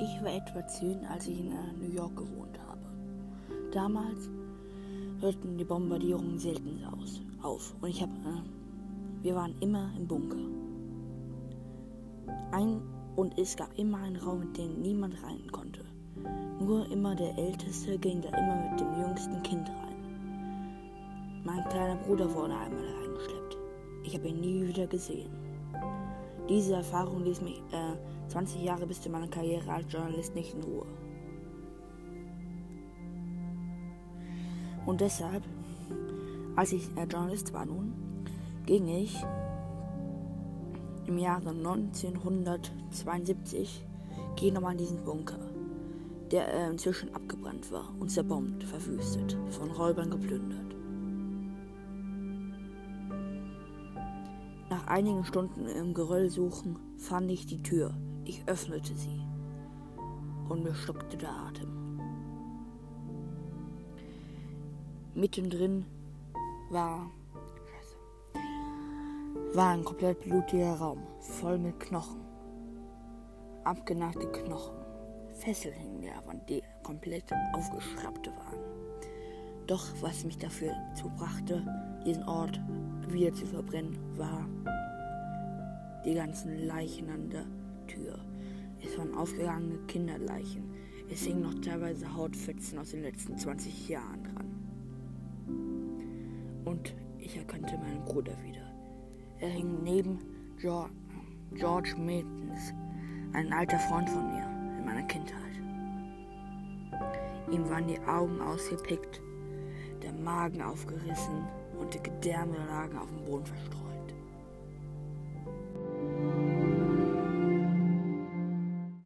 etwa zehn, als ich in äh, New York gewohnt habe. Damals hörten die Bombardierungen selten aus, auf und ich habe, äh, wir waren immer im Bunker. Ein und es gab immer einen Raum, in den niemand rein konnte. Nur immer der Älteste ging da immer mit dem jüngsten Kind rein. Mein kleiner Bruder wurde einmal reingeschleppt. Ich habe ihn nie wieder gesehen. Diese Erfahrung ließ mich äh, 20 Jahre bis zu meiner Karriere als Journalist nicht in Ruhe. Und deshalb, als ich äh, Journalist war nun, ging ich im Jahre 1972 gehe nochmal in diesen Bunker, der äh, inzwischen abgebrannt war und zerbombt, verwüstet, von Räubern geplündert. Nach einigen Stunden im Geröll suchen fand ich die Tür. Ich öffnete sie und mir stockte der Atem. Mittendrin war war ein komplett blutiger Raum, voll mit Knochen. Abgenagte Knochen. Fesseln hingen der Wand, die komplett aufgeschraubt waren. Doch was mich dafür zubrachte, diesen Ort wieder zu verbrennen, war die ganzen Leichen an der Tür. Es waren aufgegangene Kinderleichen. Es hingen noch teilweise Hautfetzen aus den letzten 20 Jahren dran. Und ich erkannte meinen Bruder wieder. Er hing neben George, Mittens, ein alter Freund von mir in meiner Kindheit. Ihm waren die Augen ausgepickt, der Magen aufgerissen und die Gedärme lagen auf dem Boden verstreut.